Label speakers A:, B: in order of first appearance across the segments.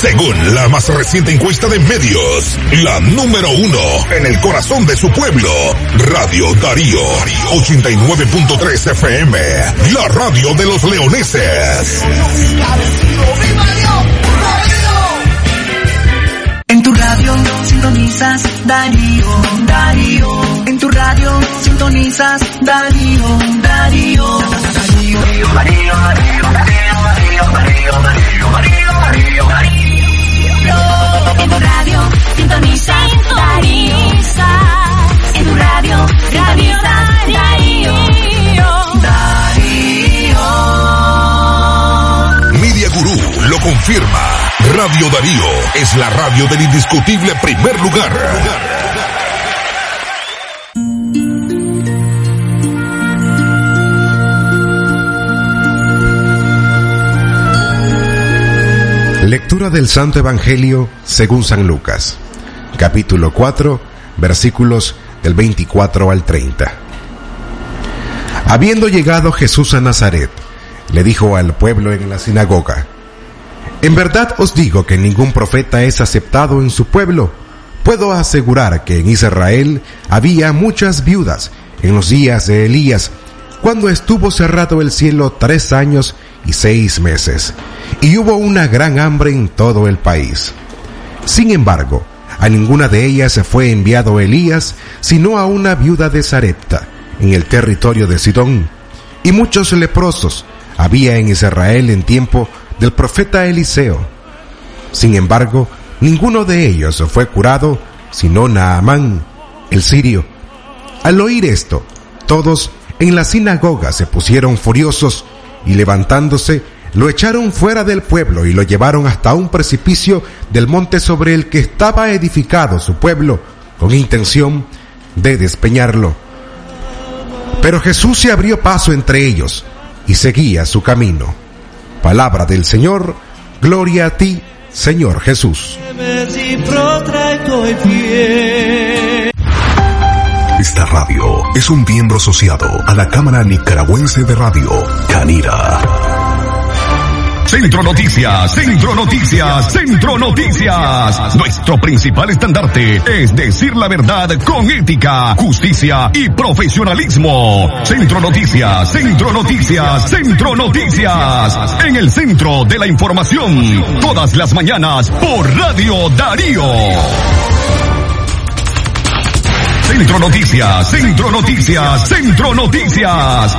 A: Según la más reciente encuesta de medios, la número uno en el corazón de su pueblo, Radio Darío, 89.3 FM, la radio de los leoneses.
B: En tu radio sintonizas Darío, Darío. En tu radio sintonizas Darío, Darío. Darío, Darío, Darío, Darío, Darío, Darío, Darío, Darío.
C: En tu radio sintonizas Darío. En tu radio sintonizas Darío.
B: Darío.
A: Media Gurú lo confirma. Radio Darío es la radio del indiscutible primer lugar.
D: Lectura del Santo Evangelio según San Lucas, capítulo 4, versículos del 24 al 30. Habiendo llegado Jesús a Nazaret, le dijo al pueblo en la sinagoga, En verdad os digo que ningún profeta es aceptado en su pueblo. Puedo asegurar que en Israel había muchas viudas en los días de Elías, cuando estuvo cerrado el cielo tres años y seis meses, y hubo una gran hambre en todo el país. Sin embargo, a ninguna de ellas fue enviado Elías, sino a una viuda de Sarepta, en el territorio de Sidón. Y muchos leprosos había en Israel en tiempo del profeta Eliseo. Sin embargo, ninguno de ellos fue curado, sino Naamán, el sirio. Al oír esto, todos en la sinagoga se pusieron furiosos y levantándose, lo echaron fuera del pueblo y lo llevaron hasta un precipicio del monte sobre el que estaba edificado su pueblo, con intención de despeñarlo. Pero Jesús se abrió paso entre ellos y seguía su camino. Palabra del Señor, gloria a ti, Señor Jesús.
A: Esta radio es un miembro asociado a la Cámara Nicaragüense de Radio, Canira. Centro Noticias, Centro Noticias, Centro Noticias. Nuestro principal estandarte es decir la verdad con ética, justicia y profesionalismo. Centro Noticias, Centro Noticias, Centro Noticias. En el centro de la información, todas las mañanas por Radio Darío. Centro Noticias, Centro Noticias, Centro Noticias.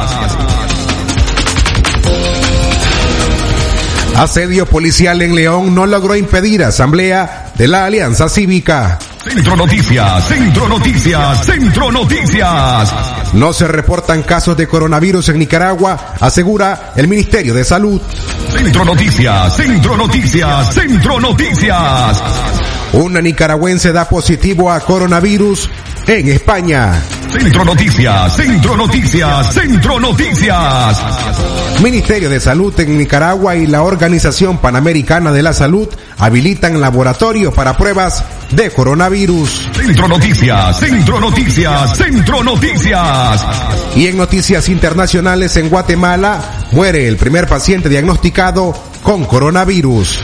D: Asedio policial en León no logró impedir asamblea de la Alianza Cívica.
A: Centro Noticias, Centro Noticias, Centro Noticias.
D: No se reportan casos de coronavirus en Nicaragua, asegura el Ministerio de Salud.
A: Centro Noticias, Centro Noticias, Centro Noticias.
D: Una nicaragüense da positivo a coronavirus en España.
A: Centro Noticias, Centro Noticias, Centro Noticias.
D: Ministerio de Salud en Nicaragua y la Organización Panamericana de la Salud habilitan laboratorios para pruebas de coronavirus.
A: Centro Noticias, Centro Noticias, Centro Noticias.
D: Y en noticias internacionales en Guatemala muere el primer paciente diagnosticado con coronavirus.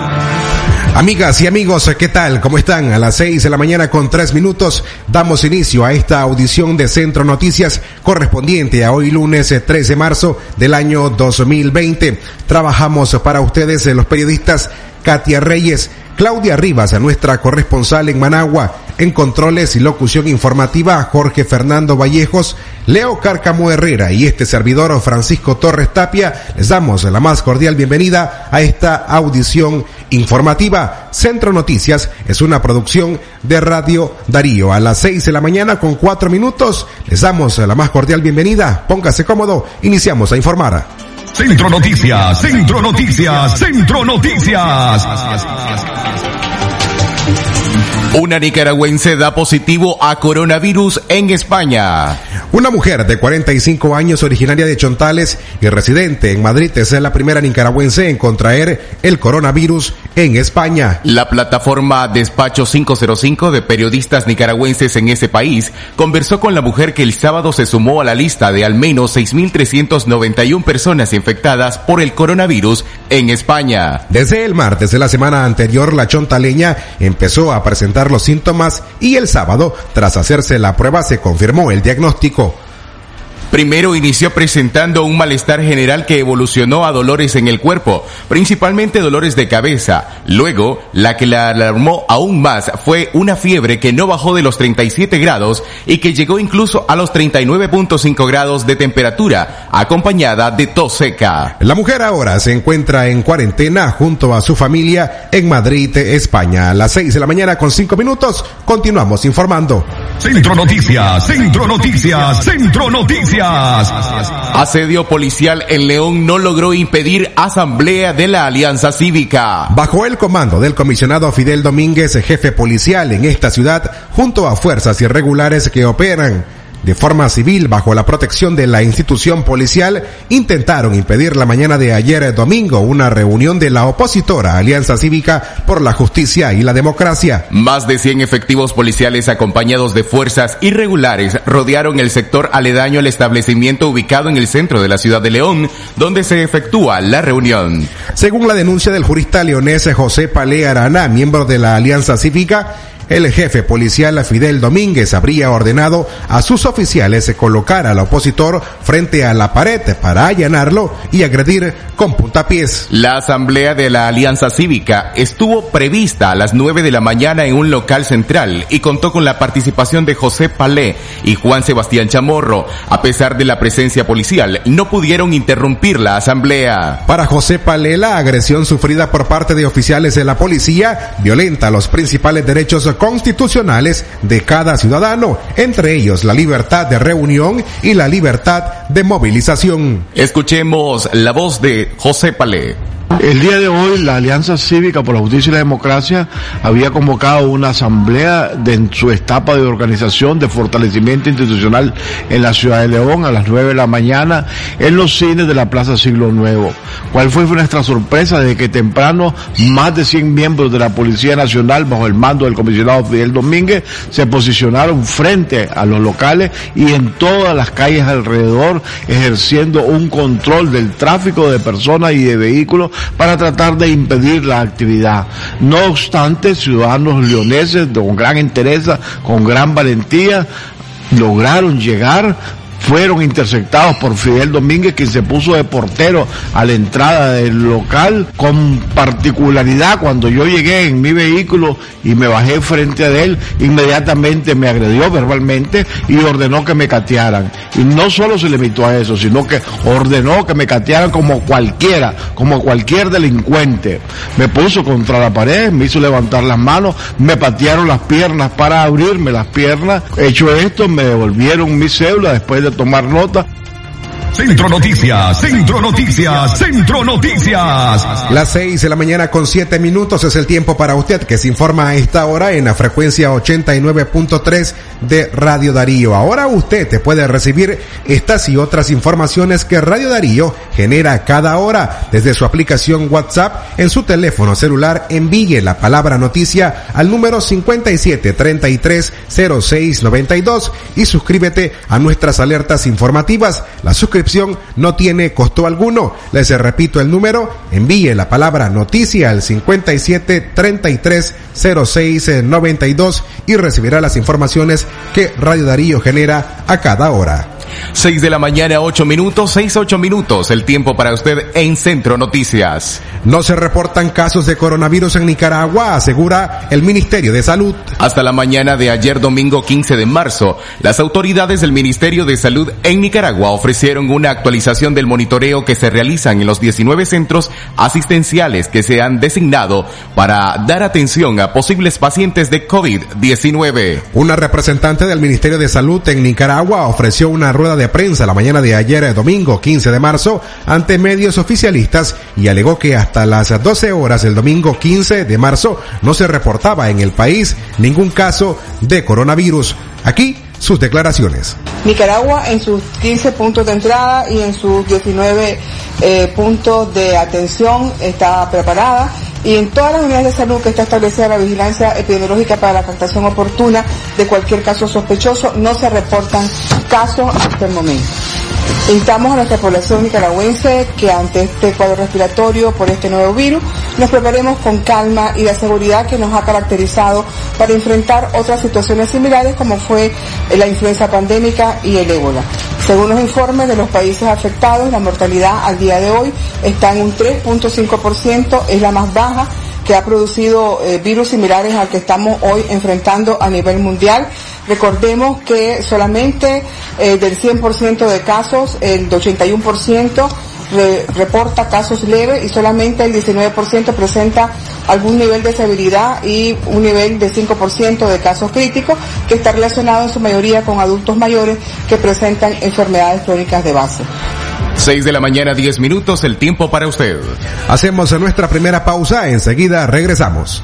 D: Amigas y amigos, ¿qué tal? ¿Cómo están? A las 6 de la mañana con 3 minutos damos inicio a esta audición de Centro Noticias correspondiente a hoy lunes 3 de marzo del año 2020. Trabajamos para ustedes los periodistas Katia Reyes, Claudia Rivas, nuestra corresponsal en Managua, en controles y locución informativa Jorge Fernando Vallejos, Leo Cárcamo Herrera y este servidor Francisco Torres Tapia, les damos la más cordial bienvenida a esta audición informativa. Centro Noticias es una producción de Radio Darío. A las 6 de la mañana con 4 minutos les damos la más cordial bienvenida. Póngase cómodo, iniciamos a informar.
A: Centro Noticias, Centro Noticias, Centro Noticias.
E: Una nicaragüense da positivo a coronavirus en España.
D: Una mujer de 45 años originaria de Chontales y residente en Madrid es la primera nicaragüense en contraer el coronavirus en España.
E: La plataforma Despacho 505 de periodistas nicaragüenses en ese país conversó con la mujer que el sábado se sumó a la lista de al menos 6.391 personas infectadas por el coronavirus en España.
D: Desde el martes de la semana anterior, la chontaleña empezó a presentar los síntomas y el sábado, tras hacerse la prueba, se confirmó el diagnóstico.
E: Primero inició presentando un malestar general que evolucionó a dolores en el cuerpo, principalmente dolores de cabeza. Luego, la que la alarmó aún más fue una fiebre que no bajó de los 37 grados y que llegó incluso a los 39.5 grados de temperatura, acompañada de tos seca.
D: La mujer ahora se encuentra en cuarentena junto a su familia en Madrid, España. A las 6 de la mañana con 5 minutos, continuamos informando.
A: Centro Noticias, Centro Noticias, Centro Noticias.
E: Asedio policial en León no logró impedir asamblea de la Alianza Cívica.
D: Bajo el comando del comisionado Fidel Domínguez, jefe policial en esta ciudad, junto a fuerzas irregulares que operan de forma civil bajo la protección de la institución policial, intentaron impedir la mañana de ayer domingo una reunión de la opositora Alianza Cívica por la Justicia y la Democracia.
E: Más de 100 efectivos policiales acompañados de fuerzas irregulares rodearon el sector aledaño al establecimiento ubicado en el centro de la ciudad de León, donde se efectúa la reunión.
D: Según la denuncia del jurista leonés José Palé Arana, miembro de la Alianza Cívica, el jefe policial Fidel Domínguez habría ordenado a sus oficiales colocar al opositor frente a la pared para allanarlo y agredir con puntapiés.
E: La asamblea de la Alianza Cívica estuvo prevista a las 9 de la mañana en un local central y contó con la participación de José Palé y Juan Sebastián Chamorro. A pesar de la presencia policial, no pudieron interrumpir la asamblea.
D: Para José Palé, la agresión sufrida por parte de oficiales de la policía violenta los principales derechos constitucionales de cada ciudadano, entre ellos la libertad de reunión y la libertad de movilización.
E: Escuchemos la voz de José Palé.
F: El día de hoy la Alianza Cívica por la Justicia y la Democracia había convocado una asamblea de su etapa de organización de fortalecimiento institucional en la ciudad de León a las 9 de la mañana en los cines de la Plaza Siglo Nuevo. ¿Cuál fue nuestra sorpresa de que temprano más de 100 miembros de la Policía Nacional bajo el mando del comisionado Fidel Domínguez se posicionaron frente a los locales y en todas las calles alrededor ejerciendo un control del tráfico de personas y de vehículos para tratar de impedir la actividad. No obstante, ciudadanos leoneses con gran interés, con gran valentía, lograron llegar fueron interceptados por Fidel Domínguez, quien se puso de portero a la entrada del local, con particularidad cuando yo llegué en mi vehículo y me bajé frente a él, inmediatamente me agredió verbalmente y ordenó que me catearan. Y no solo se limitó a eso, sino que ordenó que me catearan como cualquiera, como cualquier delincuente. Me puso contra la pared, me hizo levantar las manos, me patearon las piernas para abrirme las piernas. Hecho esto, me devolvieron mi cédula después de tomar nota.
A: Centro Noticias, Centro Noticias, Centro Noticias.
D: Las 6 de la mañana con 7 minutos es el tiempo para usted que se informa a esta hora en la frecuencia 89.3 de Radio Darío. Ahora usted te puede recibir estas y otras informaciones que Radio Darío genera cada hora desde su aplicación WhatsApp en su teléfono celular. Envíe la palabra noticia al número 57330692 y suscríbete a nuestras alertas informativas. La suscripción no tiene costo alguno. Les repito el número, envíe la palabra noticia al 57330692 y recibirá las informaciones que Radio Darío genera a cada hora.
E: 6 de la mañana, 8 minutos, 6, 8 minutos, el tiempo para usted en Centro Noticias.
D: No se reportan casos de coronavirus en Nicaragua, asegura el Ministerio de Salud.
E: Hasta la mañana de ayer domingo 15 de marzo, las autoridades del Ministerio de Salud en Nicaragua ofrecieron una actualización del monitoreo que se realizan en los 19 centros asistenciales que se han designado para dar atención a posibles pacientes de COVID-19.
D: Una representante del Ministerio de Salud en Nicaragua ofreció una rueda de prensa la mañana de ayer, domingo 15 de marzo, ante medios oficialistas y alegó que hasta las 12 horas del domingo 15 de marzo no se reportaba en el país ningún caso de coronavirus. Aquí sus declaraciones.
G: Nicaragua en sus 15 puntos de entrada y en sus 19 eh, puntos de atención está preparada y en todas las unidades de salud que está establecida la vigilancia epidemiológica para la captación oportuna de cualquier caso sospechoso, no se reportan casos hasta el momento. Instamos a nuestra población nicaragüense que ante este cuadro respiratorio por este nuevo virus nos preparemos con calma y la seguridad que nos ha caracterizado para enfrentar otras situaciones similares como fue la influenza pandémica y el ébola. Según los informes de los países afectados, la mortalidad al día de hoy está en un 3.5%, es la más baja que ha producido eh, virus similares al que estamos hoy enfrentando a nivel mundial. Recordemos que solamente eh, del 100% de casos, el 81% re- reporta casos leves y solamente el 19% presenta algún nivel de severidad y un nivel de 5% de casos críticos que está relacionado en su mayoría con adultos mayores que presentan enfermedades crónicas de base.
E: 6 de la mañana, 10 minutos, el tiempo para usted.
D: Hacemos nuestra primera pausa, enseguida regresamos.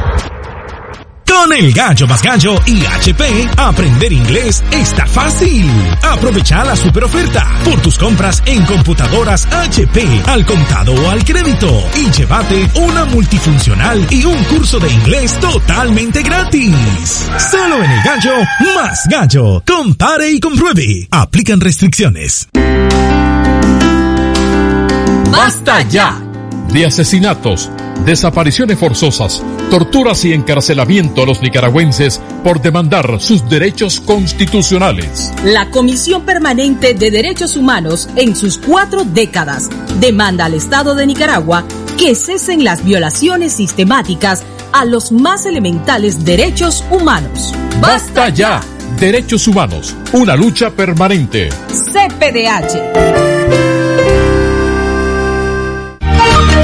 H: Con el gallo más gallo y HP, aprender inglés está fácil. Aprovecha la super oferta por tus compras en computadoras HP al contado o al crédito y llévate una multifuncional y un curso de inglés totalmente gratis. Solo en el gallo más gallo. Compare y compruebe. Aplican restricciones.
I: ¡Basta ya! De asesinatos, desapariciones forzosas, torturas y encarcelamiento a los nicaragüenses por demandar sus derechos constitucionales.
J: La Comisión Permanente de Derechos Humanos, en sus cuatro décadas, demanda al Estado de Nicaragua que cesen las violaciones sistemáticas a los más elementales derechos humanos.
I: ¡Basta ya! Derechos humanos, una lucha permanente.
J: CPDH.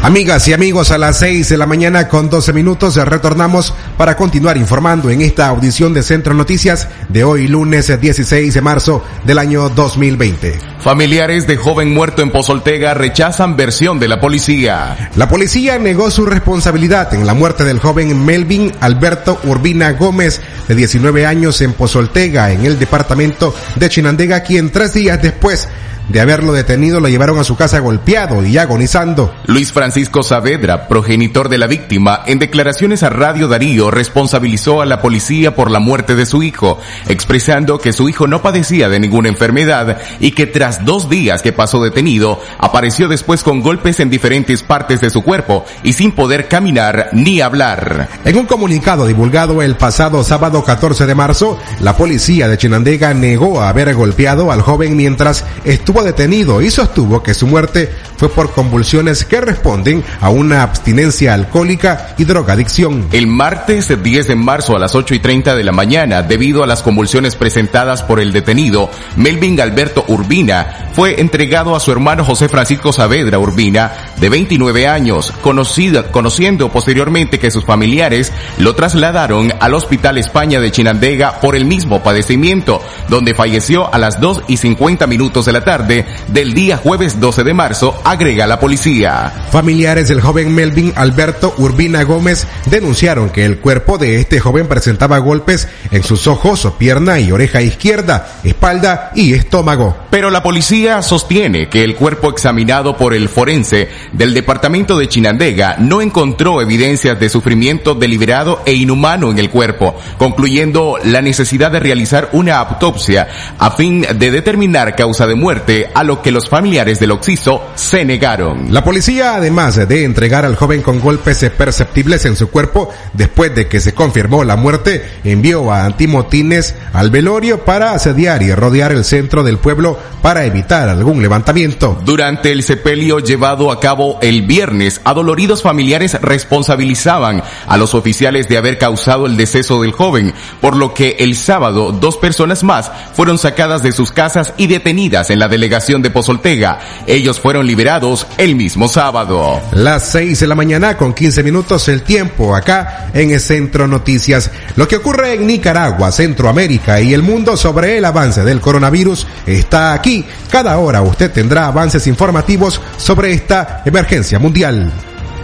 D: Amigas y amigos, a las 6 de la mañana con 12 minutos retornamos para continuar informando en esta audición de Centro Noticias de hoy lunes 16 de marzo del año 2020.
E: Familiares de joven muerto en Pozoltega rechazan versión de la policía.
D: La policía negó su responsabilidad en la muerte del joven Melvin Alberto Urbina Gómez, de 19 años en Pozoltega, en el departamento de Chinandega, quien tres días después de haberlo detenido lo llevaron a su casa golpeado y agonizando.
E: Luis Francisco Saavedra, progenitor de la víctima, en declaraciones a Radio Darío responsabilizó a la policía por la muerte de su hijo, expresando que su hijo no padecía de ninguna enfermedad y que tras dos días que pasó detenido, apareció después con golpes en diferentes partes de su cuerpo y sin poder caminar ni hablar.
D: En un comunicado divulgado el pasado sábado 14 de marzo, la policía de Chinandega negó haber golpeado al joven mientras estuvo detenido. Y sostuvo que su muerte fue por convulsiones que responden a una abstinencia alcohólica y drogadicción.
E: El martes 10 de marzo a las 8 y 30 de la mañana, debido a las convulsiones presentadas por el detenido, Melvin Alberto Urbina fue entregado a su hermano José Francisco Saavedra Urbina, de 29 años, conocido, conociendo posteriormente que sus familiares lo trasladaron al Hospital España de Chinandega por el mismo padecimiento, donde falleció a las 2 y 50 minutos de la tarde del día jueves 12 de marzo, agrega la policía.
D: Familiares del joven Melvin Alberto Urbina Gómez denunciaron que el cuerpo de este joven presentaba golpes en sus ojos, pierna y oreja izquierda, espalda y estómago.
E: Pero la policía sostiene que el cuerpo examinado por el forense del departamento de Chinandega no encontró evidencias de sufrimiento deliberado e inhumano en el cuerpo, concluyendo la necesidad de realizar una autopsia a fin de determinar causa de muerte, a lo que los familiares del occiso se negaron.
D: La policía, además de entregar al joven con golpes perceptibles en su cuerpo, después de que se confirmó la muerte, envió a antimotines al velorio para asediar y rodear el centro del pueblo para evitar algún levantamiento.
E: Durante el sepelio llevado a cabo el viernes, adoloridos familiares responsabilizaban a los oficiales de haber causado el deceso del joven, por lo que el sábado dos personas más fueron sacadas de sus casas y detenidas en la delegación de Pozoltega. Ellos fueron liberados el mismo sábado.
D: Las 6 de la mañana con 15 minutos el tiempo acá en el Centro Noticias. Lo que ocurre en Nicaragua, Centroamérica y el mundo sobre el avance del coronavirus está aquí. Cada hora usted tendrá avances informativos sobre esta emergencia mundial.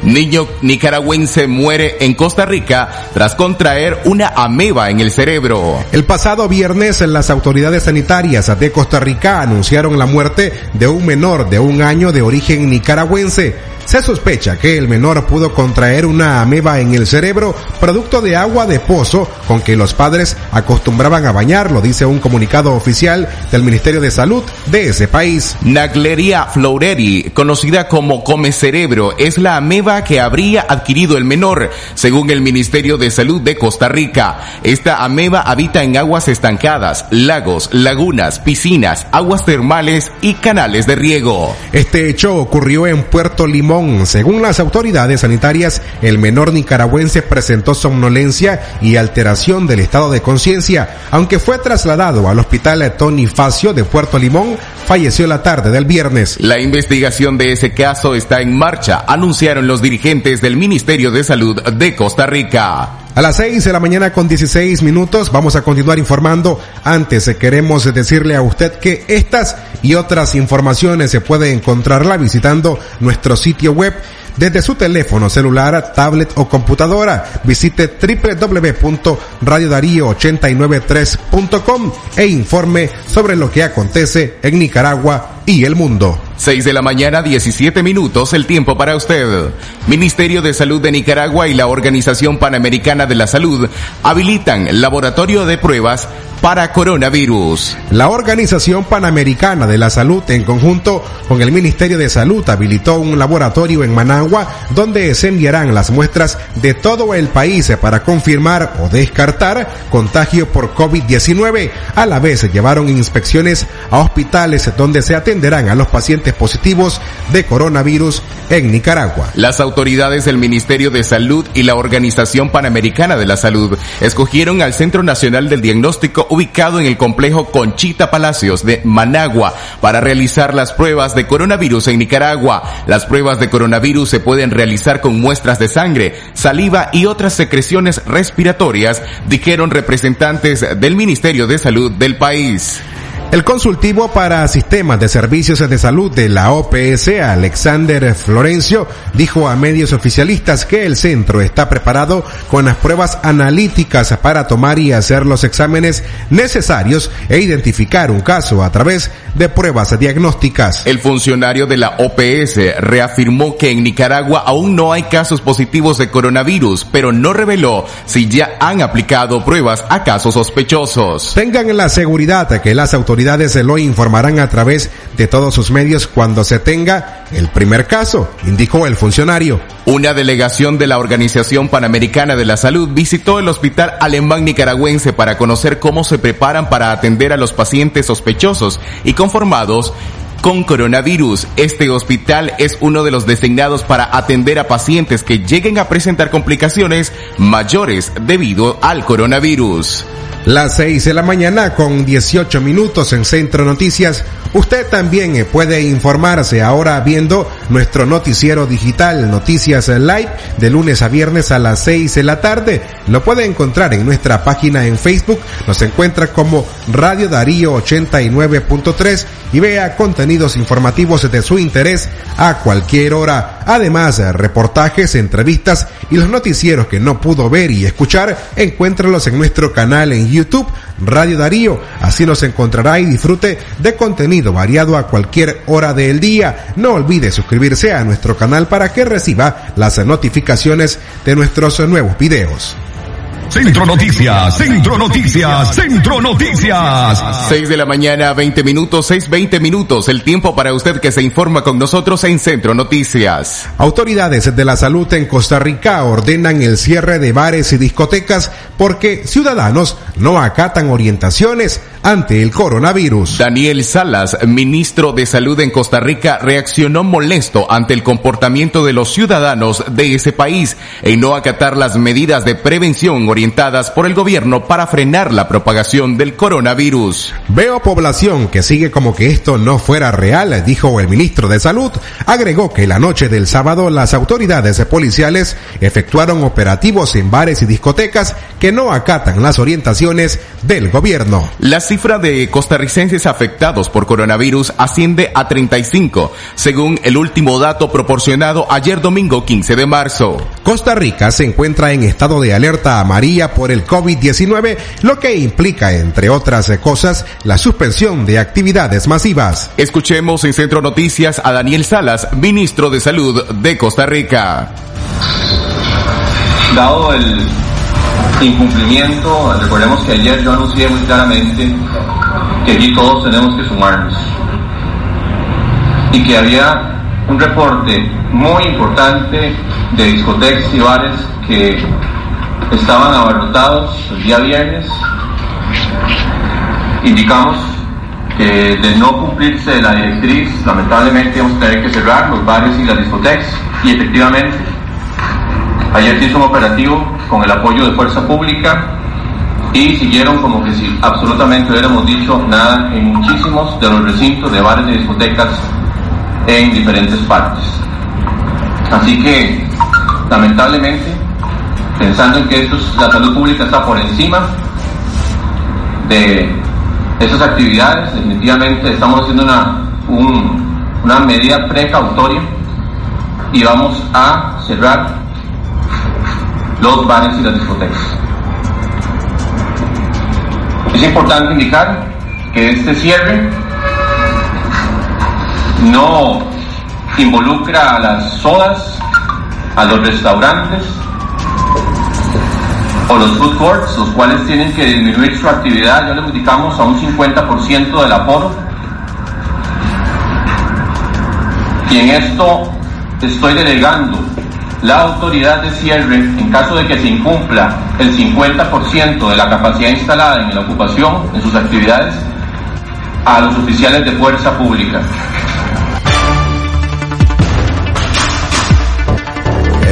E: Niño nicaragüense muere en Costa Rica tras contraer una ameba en el cerebro.
D: El pasado viernes las autoridades sanitarias de Costa Rica anunciaron la muerte de un menor de un año de origen nicaragüense. Se sospecha que el menor pudo contraer una ameba en el cerebro producto de agua de pozo con que los padres acostumbraban a bañarlo, dice un comunicado oficial del Ministerio de Salud de ese país.
E: Nagleria floreri, conocida como come cerebro, es la ameba que habría adquirido el menor, según el Ministerio de Salud de Costa Rica. Esta ameba habita en aguas estancadas, lagos, lagunas, piscinas, aguas termales y canales de riego.
D: Este hecho ocurrió en Puerto Limón según las autoridades sanitarias, el menor nicaragüense presentó somnolencia y alteración del estado de conciencia. Aunque fue trasladado al hospital Tony Facio de Puerto Limón, falleció la tarde del viernes.
E: La investigación de ese caso está en marcha, anunciaron los dirigentes del Ministerio de Salud de Costa Rica.
D: A las 6 de la mañana con 16 minutos vamos a continuar informando. Antes queremos decirle a usted que estas y otras informaciones se puede encontrarla visitando nuestro sitio web desde su teléfono celular, tablet o computadora. Visite www.radiodarío893.com e informe sobre lo que acontece en Nicaragua y el mundo.
E: 6 de la mañana, 17 minutos, el tiempo para usted. Ministerio de Salud de Nicaragua y la Organización Panamericana de la Salud habilitan laboratorio de pruebas para coronavirus.
D: La Organización Panamericana de la Salud, en conjunto con el Ministerio de Salud, habilitó un laboratorio en Managua donde se enviarán las muestras de todo el país para confirmar o descartar contagio por COVID-19. A la vez llevaron inspecciones a hospitales donde se atenderán a los pacientes positivos de coronavirus en Nicaragua.
E: Las autoridades del Ministerio de Salud y la Organización Panamericana de la Salud escogieron al Centro Nacional del Diagnóstico ubicado en el complejo Conchita Palacios de Managua para realizar las pruebas de coronavirus en Nicaragua. Las pruebas de coronavirus se pueden realizar con muestras de sangre, saliva y otras secreciones respiratorias, dijeron representantes del Ministerio de Salud del país.
D: El consultivo para sistemas de servicios de salud de la OPS, Alexander Florencio, dijo a medios oficialistas que el centro está preparado con las pruebas analíticas para tomar y hacer los exámenes necesarios e identificar un caso a través de pruebas diagnósticas.
E: El funcionario de la OPS reafirmó que en Nicaragua aún no hay casos positivos de coronavirus, pero no reveló si ya han aplicado pruebas a casos sospechosos.
D: Tengan la seguridad que las autoridades se lo informarán a través de todos sus medios cuando se tenga el primer caso, indicó el funcionario.
E: Una delegación de la Organización Panamericana de la Salud visitó el Hospital Alemán Nicaragüense para conocer cómo se preparan para atender a los pacientes sospechosos y conformados con coronavirus. Este hospital es uno de los designados para atender a pacientes que lleguen a presentar complicaciones mayores debido al coronavirus.
D: Las 6 de la mañana con 18 minutos en Centro Noticias. Usted también puede informarse ahora viendo nuestro noticiero digital Noticias Live de lunes a viernes a las 6 de la tarde. Lo puede encontrar en nuestra página en Facebook. Nos encuentra como Radio Darío 89.3 y vea contenidos informativos de su interés a cualquier hora. Además, reportajes, entrevistas y los noticieros que no pudo ver y escuchar, encuéntralos en nuestro canal en YouTube Radio Darío. Así nos encontrará y disfrute de contenido variado a cualquier hora del día. No olvide suscribirse a nuestro canal para que reciba las notificaciones de nuestros nuevos videos.
A: Centro Noticias, Centro Noticias, Centro Noticias.
E: 6 de la mañana, 20 minutos, 6, 20 minutos. El tiempo para usted que se informa con nosotros en Centro Noticias.
D: Autoridades de la salud en Costa Rica ordenan el cierre de bares y discotecas porque ciudadanos no acatan orientaciones ante el coronavirus.
E: Daniel Salas, ministro de Salud en Costa Rica, reaccionó molesto ante el comportamiento de los ciudadanos de ese país en no acatar las medidas de prevención orientadas por el gobierno para frenar la propagación del coronavirus.
D: Veo población que sigue como que esto no fuera real, dijo el ministro de Salud. Agregó que la noche del sábado las autoridades policiales efectuaron operativos en bares y discotecas que no acatan las orientaciones del gobierno.
E: La cifra de costarricenses afectados por coronavirus asciende a 35, según el último dato proporcionado ayer domingo 15 de marzo.
D: Costa Rica se encuentra en estado de alerta amarilla por el COVID-19, lo que implica, entre otras cosas, la suspensión de actividades masivas.
E: Escuchemos en Centro Noticias a Daniel Salas, ministro de Salud de Costa Rica.
K: Dado el incumplimiento, recordemos que ayer yo anuncié muy claramente que aquí todos tenemos que sumarnos. Y que había un reporte muy importante de discotecas y bares que estaban abarrotados el día viernes. Indicamos que de no cumplirse la directriz, lamentablemente vamos a tener que cerrar los bares y las discotecas. Y efectivamente ayer se hizo un operativo con el apoyo de Fuerza Pública y siguieron como que si absolutamente hubiéramos dicho nada en muchísimos de los recintos de bares y discotecas en diferentes partes. Así que, lamentablemente, pensando en que esto es- la salud pública está por encima de esas actividades, definitivamente estamos haciendo una, un- una medida precautoria y vamos a cerrar los bares y las discotecas. Es importante indicar que este cierre no involucra a las sodas, a los restaurantes o los food courts, los cuales tienen que disminuir su actividad, ya les indicamos, a un 50% del aforo. Y en esto estoy delegando la autoridad de cierre en caso de que se incumpla el 50% de la capacidad instalada en la ocupación, en sus actividades, a los oficiales de fuerza pública.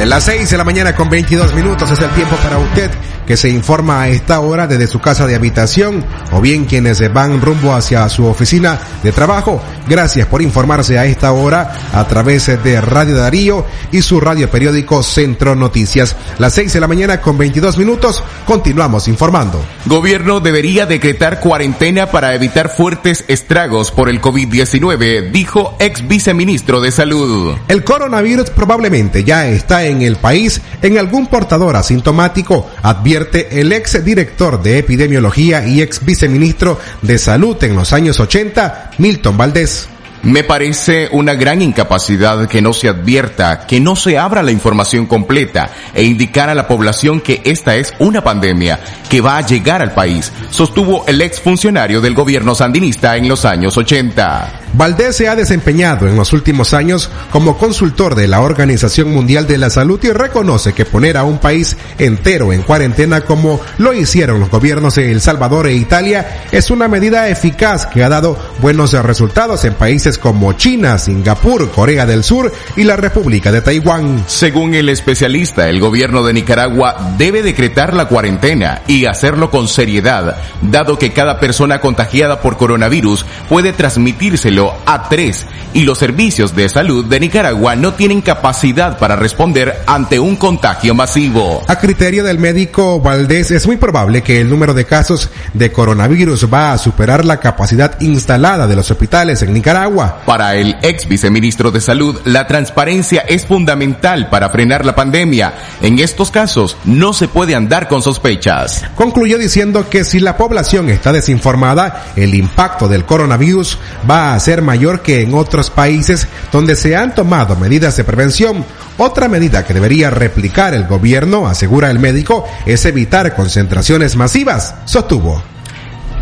D: Las 6 de la mañana con 22 minutos es el tiempo para usted que se informa a esta hora desde su casa de habitación o bien quienes van rumbo hacia su oficina de trabajo. Gracias por informarse a esta hora a través de Radio Darío y su radio periódico Centro Noticias. Las 6 de la mañana con 22 minutos continuamos informando.
E: Gobierno debería decretar cuarentena para evitar fuertes estragos por el COVID-19, dijo ex viceministro de Salud.
D: El coronavirus probablemente ya está en el país en algún portador asintomático, advierte el ex director de epidemiología y ex viceministro de salud en los años 80, Milton Valdés.
E: Me parece una gran incapacidad que no se advierta, que no se abra la información completa e indicar a la población que esta es una pandemia que va a llegar al país, sostuvo el ex funcionario del gobierno sandinista en los años 80.
D: Valdés se ha desempeñado en los últimos años como consultor de la Organización Mundial de la Salud y reconoce que poner a un país entero en cuarentena como lo hicieron los gobiernos de El Salvador e Italia es una medida eficaz que ha dado buenos resultados en países como China, Singapur, Corea del Sur y la República de Taiwán.
E: Según el especialista, el gobierno de Nicaragua debe decretar la cuarentena y hacerlo con seriedad, dado que cada persona contagiada por coronavirus puede transmitírselo a tres y los servicios de salud de Nicaragua no tienen capacidad para responder ante un contagio masivo.
D: A criterio del médico Valdés, es muy probable que el número de casos de coronavirus va a superar la capacidad instalada de los hospitales en Nicaragua.
E: Para el ex viceministro de Salud, la transparencia es fundamental para frenar la pandemia. En estos casos, no se puede andar con sospechas.
D: Concluyó diciendo que si la población está desinformada, el impacto del coronavirus va a ser mayor que en otros países donde se han tomado medidas de prevención. Otra medida que debería replicar el gobierno, asegura el médico, es evitar concentraciones masivas, sostuvo.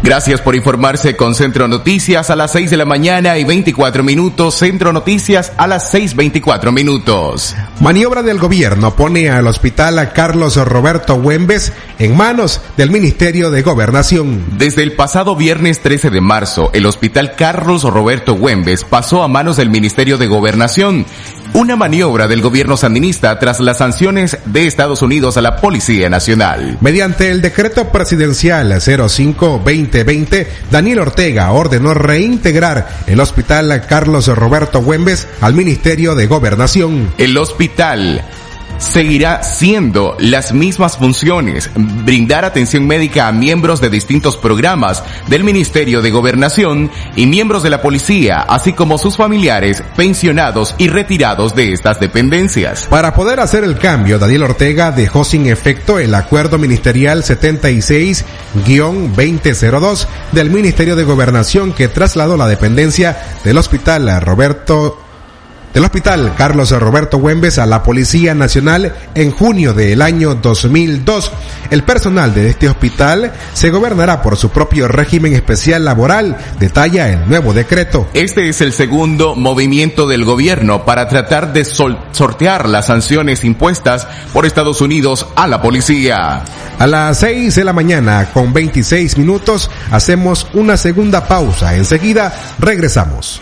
E: Gracias por informarse con Centro Noticias a las 6 de la mañana y 24 minutos. Centro Noticias a las 6.24 minutos.
D: Maniobra del gobierno pone al hospital a Carlos Roberto Güembes en manos del Ministerio de Gobernación.
E: Desde el pasado viernes 13 de marzo, el hospital Carlos Roberto Güembes pasó a manos del Ministerio de Gobernación una maniobra del gobierno sandinista tras las sanciones de Estados Unidos a la Policía Nacional.
D: Mediante el decreto presidencial 05-2020, Daniel Ortega ordenó reintegrar el hospital Carlos Roberto Güembes al Ministerio de Gobernación.
E: El hospital seguirá siendo las mismas funciones, brindar atención médica a miembros de distintos programas del Ministerio de Gobernación y miembros de la policía, así como sus familiares, pensionados y retirados de estas dependencias.
D: Para poder hacer el cambio, Daniel Ortega dejó sin efecto el acuerdo ministerial 76-2002 del Ministerio de Gobernación que trasladó la dependencia del Hospital Roberto del Hospital Carlos Roberto Güembes a la Policía Nacional en junio del año 2002. El personal de este hospital se gobernará por su propio régimen especial laboral, detalla el nuevo decreto.
E: Este es el segundo movimiento del gobierno para tratar de sortear las sanciones impuestas por Estados Unidos a la policía.
D: A las 6 de la mañana con 26 minutos hacemos una segunda pausa. Enseguida regresamos.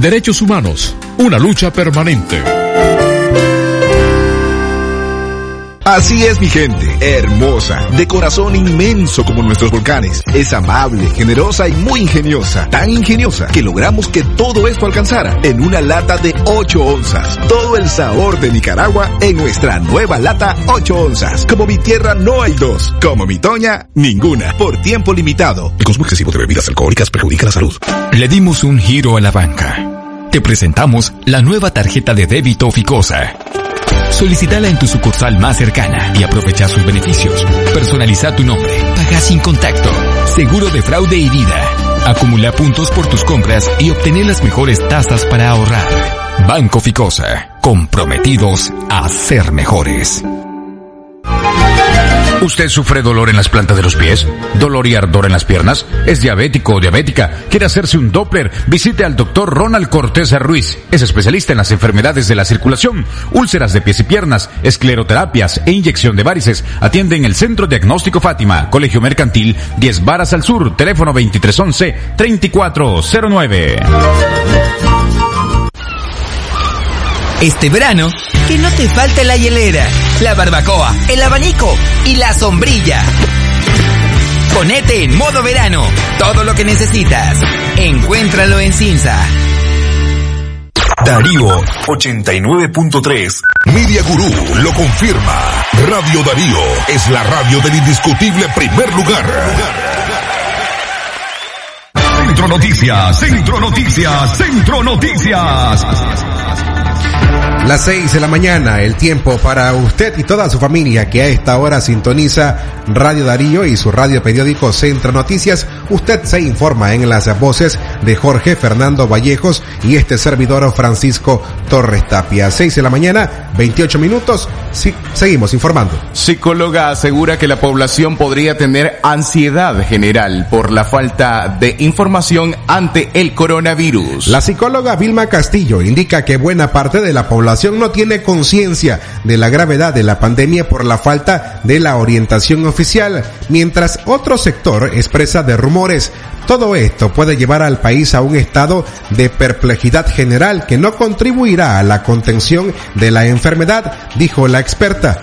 I: Derechos Humanos, una lucha permanente.
A: Así es mi gente, hermosa, de corazón inmenso como nuestros volcanes. Es amable, generosa y muy ingeniosa. Tan ingeniosa que logramos que todo esto alcanzara en una lata de 8 onzas. Todo el sabor de Nicaragua en nuestra nueva lata 8 onzas. Como mi tierra no hay dos. Como mi Toña, ninguna. Por tiempo limitado. El consumo excesivo de bebidas alcohólicas perjudica la salud.
L: Le dimos un giro a la banca. Te presentamos la nueva tarjeta de débito Ficosa. Solicítala en tu sucursal más cercana y aprovecha sus beneficios. Personaliza tu nombre, paga sin contacto, seguro de fraude y vida. Acumula puntos por tus compras y obtener las mejores tasas para ahorrar. Banco Ficosa, comprometidos a ser mejores.
M: ¿Usted sufre dolor en las plantas de los pies? ¿Dolor y ardor en las piernas? ¿Es diabético o diabética? ¿Quiere hacerse un Doppler? Visite al doctor Ronald Cortés Ruiz. Es especialista en las enfermedades de la circulación, úlceras de pies y piernas, escleroterapias e inyección de varices. Atiende en el Centro Diagnóstico Fátima, Colegio Mercantil, 10 Varas al Sur, teléfono 2311-3409.
N: Este verano, que no te falte la hielera, la barbacoa, el abanico y la sombrilla. Ponete en modo verano, todo lo que necesitas. Encuéntralo en Cinza.
A: Darío 89.3. Media Gurú lo confirma. Radio Darío es la radio del indiscutible primer lugar. Centro Noticias, Centro Noticias, Centro Noticias.
D: Las seis de la mañana, el tiempo para usted y toda su familia que a esta hora sintoniza Radio Darío y su radio periódico Centro Noticias. Usted se informa en las voces de Jorge Fernando Vallejos y este servidor Francisco Torres Tapia. Seis de la mañana, 28 minutos. Sí, seguimos informando.
E: Psicóloga asegura que la población podría tener ansiedad general por la falta de información ante el coronavirus.
D: La psicóloga Vilma Castillo indica que buena parte de la población no tiene conciencia de la gravedad de la pandemia por la falta de la orientación oficial, mientras otro sector expresa de rumores. Todo esto puede llevar al país a un estado de perplejidad general que no contribuirá a la contención de la enfermedad, dijo la experta.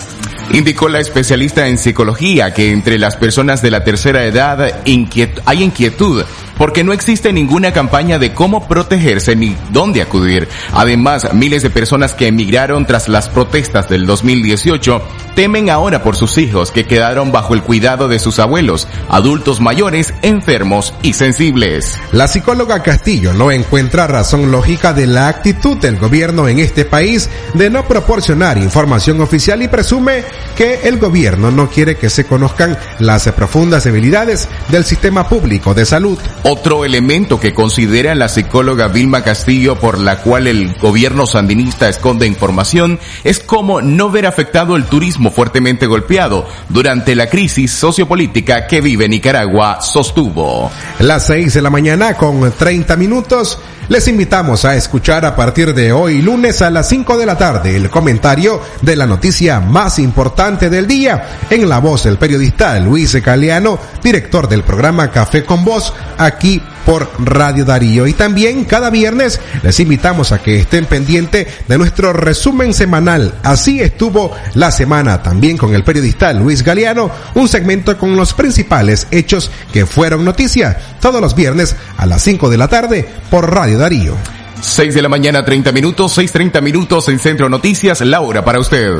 E: Indicó la especialista en psicología que entre las personas de la tercera edad hay inquietud porque no existe ninguna campaña de cómo protegerse ni dónde acudir. Además, miles de personas que emigraron tras las protestas del 2018 temen ahora por sus hijos que quedaron bajo el cuidado de sus abuelos, adultos mayores, enfermos y sensibles.
D: La psicóloga Castillo no encuentra razón lógica de la actitud del gobierno en este país de no proporcionar información oficial y presume que el gobierno no quiere que se conozcan las profundas debilidades del sistema público de salud.
E: Otro elemento que considera la psicóloga Vilma Castillo por la cual el gobierno sandinista esconde información es cómo no ver afectado el turismo fuertemente golpeado durante la crisis sociopolítica que vive Nicaragua, sostuvo.
D: Las seis de la mañana con 30 minutos. Les invitamos a escuchar a partir de hoy lunes a las 5 de la tarde el comentario de la noticia más importante del día en la voz del periodista Luis Galeano, director del programa Café con Voz, aquí por Radio Darío. Y también cada viernes les invitamos a que estén pendientes de nuestro resumen semanal. Así estuvo la semana también con el periodista Luis Galeano, un segmento con los principales hechos que fueron noticia todos los viernes a las 5 de la tarde por Radio Darío.
E: 6 de la mañana 30 minutos, 6.30 minutos en Centro Noticias, Laura para usted.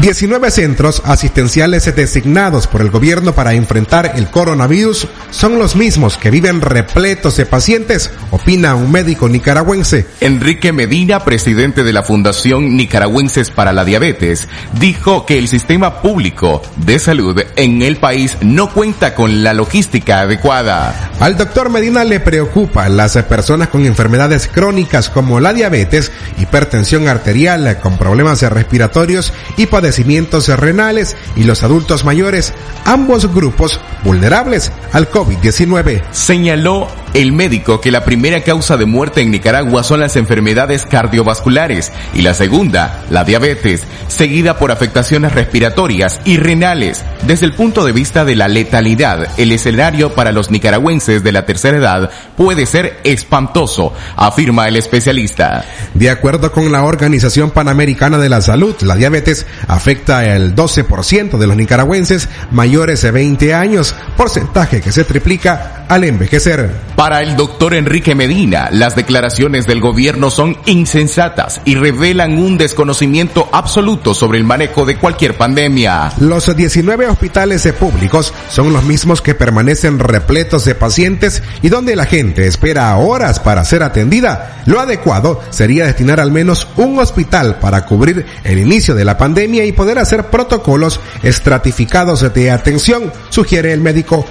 D: 19 centros asistenciales designados por el gobierno para enfrentar el coronavirus son los mismos que viven repletos de pacientes, opina un médico nicaragüense.
E: Enrique Medina, presidente de la Fundación Nicaragüenses para la Diabetes, dijo que el sistema público de salud en el país no cuenta con la logística adecuada.
D: Al doctor Medina le preocupa las personas con enfermedades crónicas como la diabetes, hipertensión arterial, con problemas respiratorios y padecimientos renales y los adultos mayores, ambos grupos vulnerables al COVID-19.
E: Señaló el médico que la primera causa de muerte en Nicaragua son las enfermedades cardiovasculares y la segunda, la diabetes, seguida por afectaciones respiratorias y renales. Desde el punto de vista de la letalidad, el escenario para los nicaragüenses de la tercera edad puede ser espantoso, afirma el especialista.
D: De acuerdo con la Organización Panamericana de la Salud, la diabetes afecta el 12% de los nicaragüenses mayores de 20 años, porcentaje que se triplica al envejecer.
E: Para el doctor Enrique Medina, las declaraciones del gobierno son insensatas y revelan un desconocimiento absoluto sobre el manejo de cualquier pandemia.
D: Los 19 hospitales públicos son los mismos que permanecen repletos de pacientes y donde la gente espera horas para ser atendida. Lo adecuado sería destinar al menos un hospital para cubrir el inicio de la pandemia y poder hacer protocolos estratificados de atención, sugiere el médico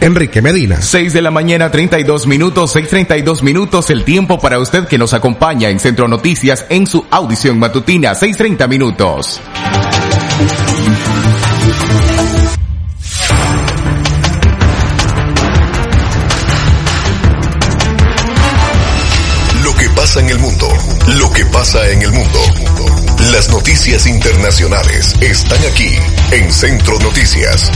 D: Enrique Medina.
E: 6 de la mañana, 32 minutos, 6.32 minutos, el tiempo para usted que nos acompaña en Centro Noticias en su audición matutina, 6.30 minutos.
A: Lo que pasa en el mundo, lo que pasa en el mundo. Las noticias internacionales están aquí en Centro Noticias.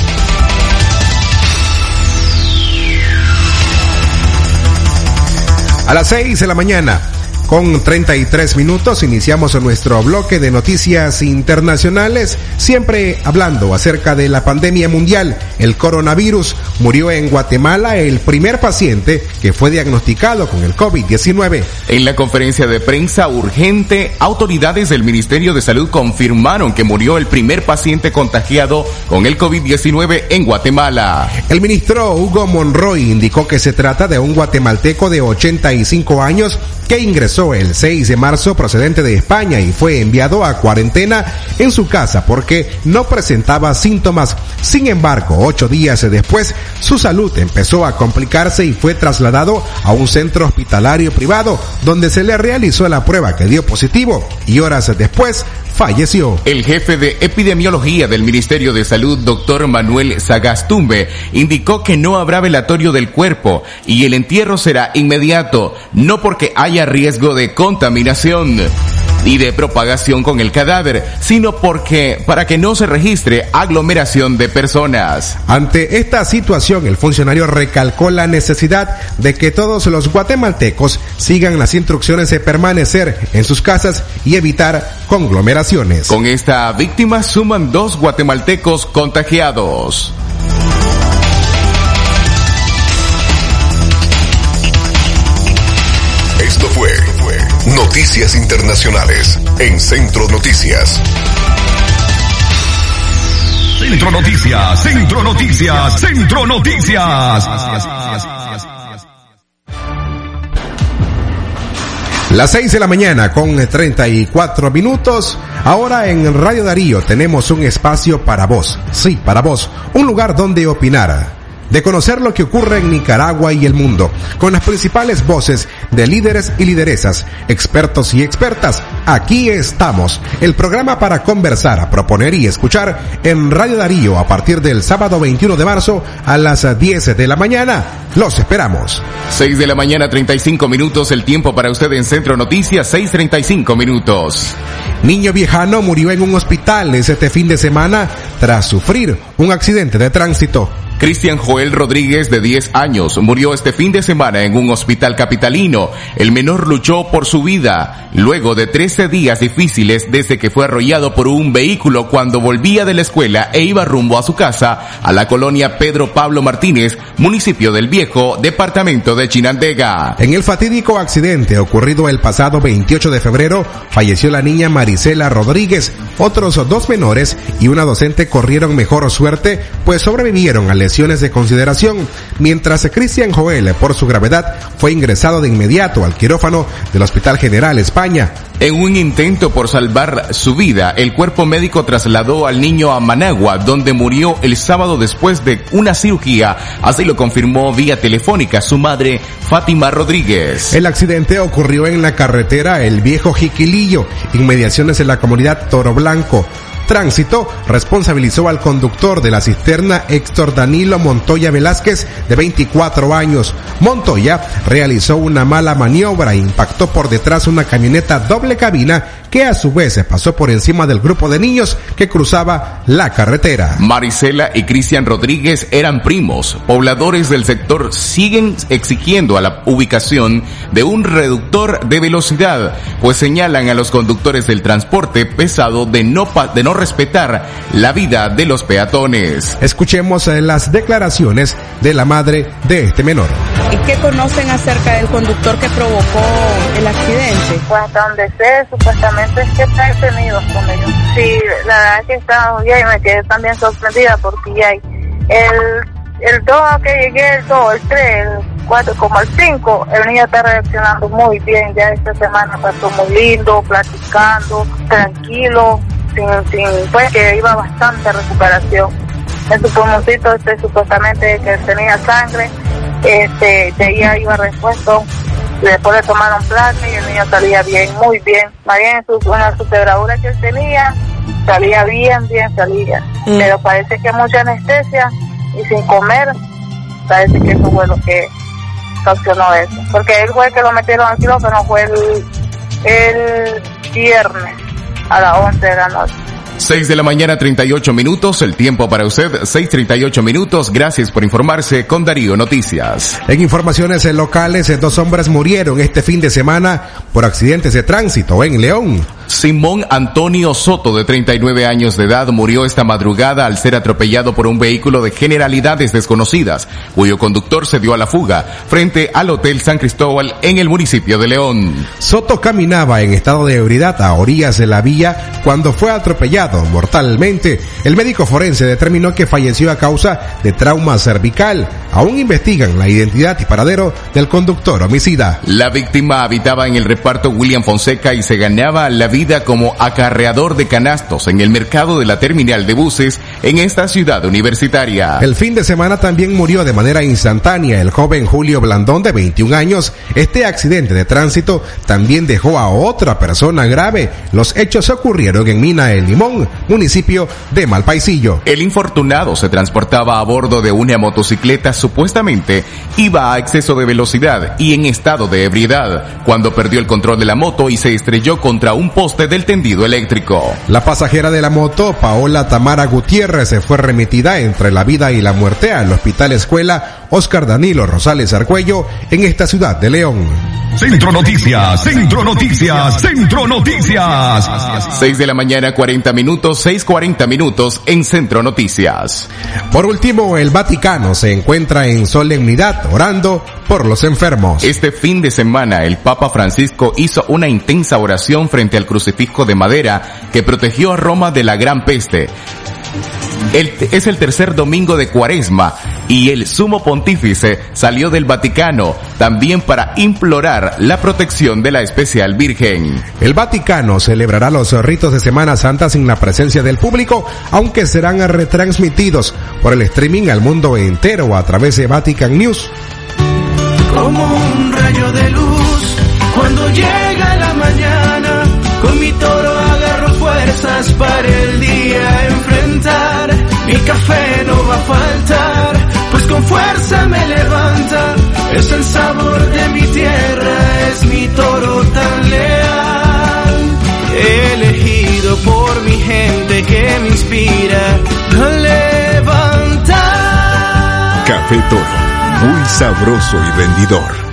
D: A las 6 de la mañana, Con 33 minutos iniciamos nuestro bloque de noticias internacionales, siempre hablando acerca de la pandemia mundial, el coronavirus. Murió en Guatemala el primer paciente que fue diagnosticado con el COVID-19.
E: En la conferencia de prensa urgente, autoridades del Ministerio de Salud confirmaron que murió el primer paciente contagiado con el COVID-19 en Guatemala.
D: El ministro Hugo Monroy indicó que se trata de un guatemalteco de 85 años que ingresó el 6 de marzo procedente de España y fue enviado a cuarentena en su casa porque no presentaba síntomas. Sin embargo, ocho días después, su salud empezó a complicarse y fue trasladado a un centro hospitalario privado donde se le realizó la prueba que dio positivo y horas después falleció.
E: El jefe de epidemiología del Ministerio de Salud, doctor Manuel Sagastumbe, indicó que no habrá velatorio del cuerpo y el entierro será inmediato, no porque haya riesgo de contaminación y de propagación con el cadáver, sino porque para que no se registre aglomeración de personas.
D: Ante esta situación, el funcionario recalcó la necesidad de que todos los guatemaltecos sigan las instrucciones de permanecer en sus casas y evitar conglomeraciones.
E: Con esta víctima suman dos guatemaltecos contagiados.
A: Noticias Internacionales en Centro Noticias. Centro Noticias, Centro Noticias, Centro Noticias.
D: Las 6 de la mañana con 34 minutos. Ahora en Radio Darío tenemos un espacio para vos. Sí, para vos. Un lugar donde opinar de conocer lo que ocurre en Nicaragua y el mundo, con las principales voces de líderes y lideresas, expertos y expertas. Aquí estamos, el programa para conversar, proponer y escuchar en Radio Darío a partir del sábado 21 de marzo a las 10 de la mañana. Los esperamos.
E: 6 de la mañana 35 minutos, el tiempo para usted en Centro Noticias, 6.35 minutos.
D: Niño viejano murió en un hospital este fin de semana tras sufrir un accidente de tránsito.
E: Cristian Joel Rodríguez, de 10 años, murió este fin de semana en un hospital capitalino. El menor luchó por su vida luego de 13 días difíciles desde que fue arrollado por un vehículo cuando volvía de la escuela e iba rumbo a su casa a la colonia Pedro Pablo Martínez, municipio del Viejo, departamento de Chinandega.
D: En el fatídico accidente ocurrido el pasado 28 de febrero, falleció la niña Marisela Rodríguez. Otros dos menores y una docente corrieron mejor suerte, pues sobrevivieron al lesiones de consideración, mientras Cristian Joel, por su gravedad, fue ingresado de inmediato al quirófano del Hospital General España.
E: En un intento por salvar su vida, el cuerpo médico trasladó al niño a Managua, donde murió el sábado después de una cirugía. Así lo confirmó vía telefónica su madre, Fátima Rodríguez.
D: El accidente ocurrió en la carretera El Viejo Jiquilillo, inmediaciones de la comunidad Toro Blanco. Tránsito responsabilizó al conductor de la cisterna Héctor Danilo Montoya Velázquez de 24 años. Montoya realizó una mala maniobra e impactó por detrás una camioneta doble cabina que a su vez pasó por encima del grupo de niños que cruzaba la carretera.
E: Marisela y Cristian Rodríguez eran primos. Pobladores del sector siguen exigiendo a la ubicación de un reductor de velocidad, pues señalan a los conductores del transporte pesado de no, de no respetar la vida de los peatones.
D: Escuchemos las declaraciones de la madre de este menor.
O: ¿Y qué conocen acerca del conductor que provocó el accidente?
P: Pues hasta donde sé, supuestamente es que está detenido con ellos. Sí, la verdad es que estaba muy bien y me quedé también sorprendida porque ya hay el, el 2 que llegué, el 2, el 3, el 4, como el 5, el niño está reaccionando muy bien. Ya esta semana pasó muy lindo, platicando, tranquilo, sin, sin, pues que iba bastante recuperación. En su pulmoncito este, supuestamente que tenía sangre, este, ya iba repuesto después le tomaron plasma y el niño salía bien, muy bien. Más bien en su, una subtebradura que él tenía, salía bien, bien, salía.
O: Mm.
P: Pero parece que mucha anestesia y sin comer, parece que eso fue lo que ocasionó eso. Porque él fue el que lo metieron al quirófano, fue el, el viernes a las 11 de la noche.
E: 6 de la mañana 38 minutos, el tiempo para usted 6.38 minutos, gracias por informarse con Darío Noticias.
D: En informaciones locales, dos hombres murieron este fin de semana por accidentes de tránsito en León.
E: Simón Antonio Soto, de 39 años de edad, murió esta madrugada al ser atropellado por un vehículo de generalidades desconocidas, cuyo conductor se dio a la fuga frente al Hotel San Cristóbal en el municipio de León.
D: Soto caminaba en estado de ebriedad a orillas de la vía cuando fue atropellado mortalmente. El médico forense determinó que falleció a causa de trauma cervical. Aún investigan la identidad y paradero del conductor homicida.
E: La víctima habitaba en el reparto William Fonseca y se ganaba la vida como acarreador de canastos en el mercado de la terminal de buses en esta ciudad universitaria.
D: El fin de semana también murió de manera instantánea el joven Julio Blandón de 21 años. Este accidente de tránsito también dejó a otra persona grave. Los hechos ocurrieron en Mina El Limón, municipio de Malpaisillo.
E: El infortunado se transportaba a bordo de una motocicleta supuestamente iba a exceso de velocidad y en estado de ebriedad cuando perdió el control de la moto y se estrelló contra un poste del tendido eléctrico.
D: La pasajera de la moto, Paola Tamara Gutiérrez, se fue remitida entre la vida y la muerte al Hospital Escuela Oscar Danilo Rosales Arcuello en esta ciudad de León.
A: Centro Noticias, Centro Noticias, Centro Noticias.
E: 6 de la mañana 40 minutos, 6.40 minutos en Centro Noticias.
D: Por último, el Vaticano se encuentra en solemnidad orando por los enfermos.
E: Este fin de semana el Papa Francisco hizo una intensa oración frente al crucifijo de madera que protegió a Roma de la gran peste. El, es el tercer domingo de Cuaresma y el sumo pontífice salió del Vaticano también para implorar la protección de la especial Virgen.
D: El Vaticano celebrará los ritos de Semana Santa sin la presencia del público, aunque serán retransmitidos por el streaming al mundo entero a través de Vatican News.
B: Como un rayo de luz cuando llega la mañana, con mi toro agarro fuerzas para el día enfrentar. Café no va a faltar, pues con fuerza me levanta. Es el sabor de mi tierra, es mi toro tan leal. Elegido por mi gente que me inspira a levantar.
Q: Café Toro, muy sabroso y vendidor.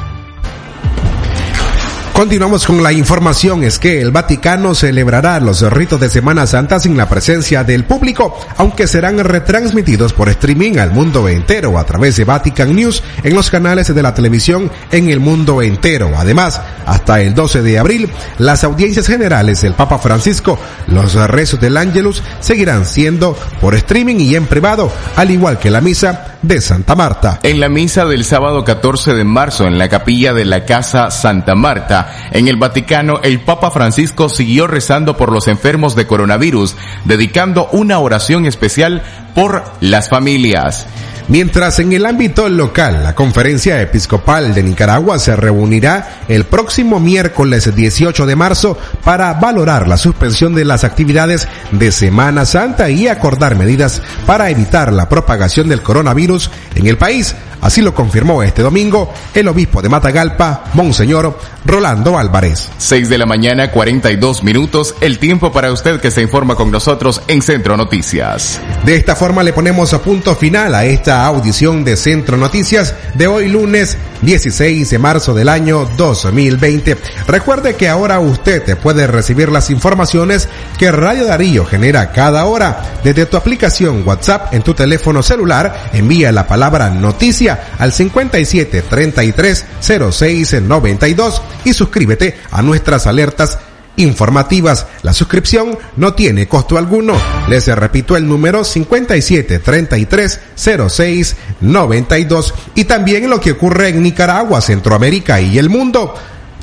D: Continuamos con la información, es que el Vaticano celebrará los ritos de Semana Santa sin la presencia del público, aunque serán retransmitidos por streaming al mundo entero a través de Vatican News en los canales de la televisión en el mundo entero. Además, hasta el 12 de abril, las audiencias generales del Papa Francisco, los rezos del Ángelus seguirán siendo por streaming y en privado, al igual que la misa de Santa Marta.
E: En la misa del sábado 14 de marzo en la capilla de la Casa Santa Marta, en el Vaticano, el Papa Francisco siguió rezando por los enfermos de coronavirus, dedicando una oración especial por las familias.
D: Mientras en el ámbito local, la Conferencia Episcopal de Nicaragua se reunirá el próximo miércoles 18 de marzo para valorar la suspensión de las actividades de Semana Santa y acordar medidas para evitar la propagación del coronavirus en el país. Así lo confirmó este domingo el obispo de Matagalpa, Monseñor Rolando Álvarez.
E: 6 de la mañana, 42 minutos, el tiempo para usted que se informa con nosotros en Centro Noticias.
D: De esta forma le ponemos a punto final a esta audición de Centro Noticias de hoy lunes 16 de marzo del año 2020. Recuerde que ahora usted puede recibir las informaciones que Radio Darío genera cada hora desde tu aplicación WhatsApp en tu teléfono celular. Envía la palabra noticia al 57 33 06 92 y suscríbete a nuestras alertas informativas. La suscripción no tiene costo alguno. Les repito el número 57 33 06 92 y también lo que ocurre en Nicaragua, Centroamérica y el mundo.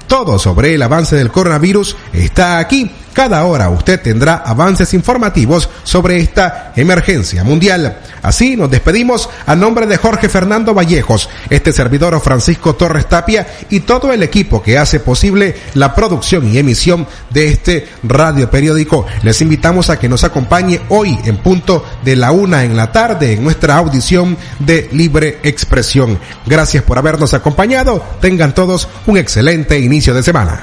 D: Todo sobre el avance del coronavirus está aquí. Cada hora usted tendrá avances informativos sobre esta emergencia mundial. Así nos despedimos a nombre de Jorge Fernando Vallejos, este servidor Francisco Torres Tapia y todo el equipo que hace posible la producción y emisión de este radio periódico. Les invitamos a que nos acompañe hoy en punto de la una en la tarde en nuestra audición de libre expresión. Gracias por habernos acompañado. Tengan todos un excelente inicio de semana.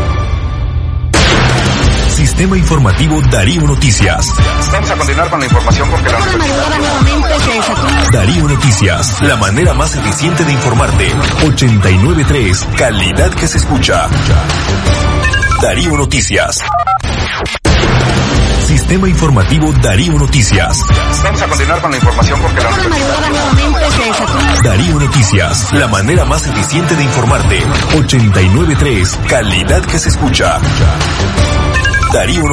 R: Sistema Informativo Darío Noticias.
S: Vamos a continuar con la información porque la
R: Darío Noticias, la manera más eficiente de informarte. 893, calidad que se escucha. Darío Noticias. Sistema Informativo Darío Noticias.
S: Vamos a continuar con la información porque la
R: Darío Noticias, la manera más eficiente de informarte. 893, calidad que se escucha. Darío Noticias.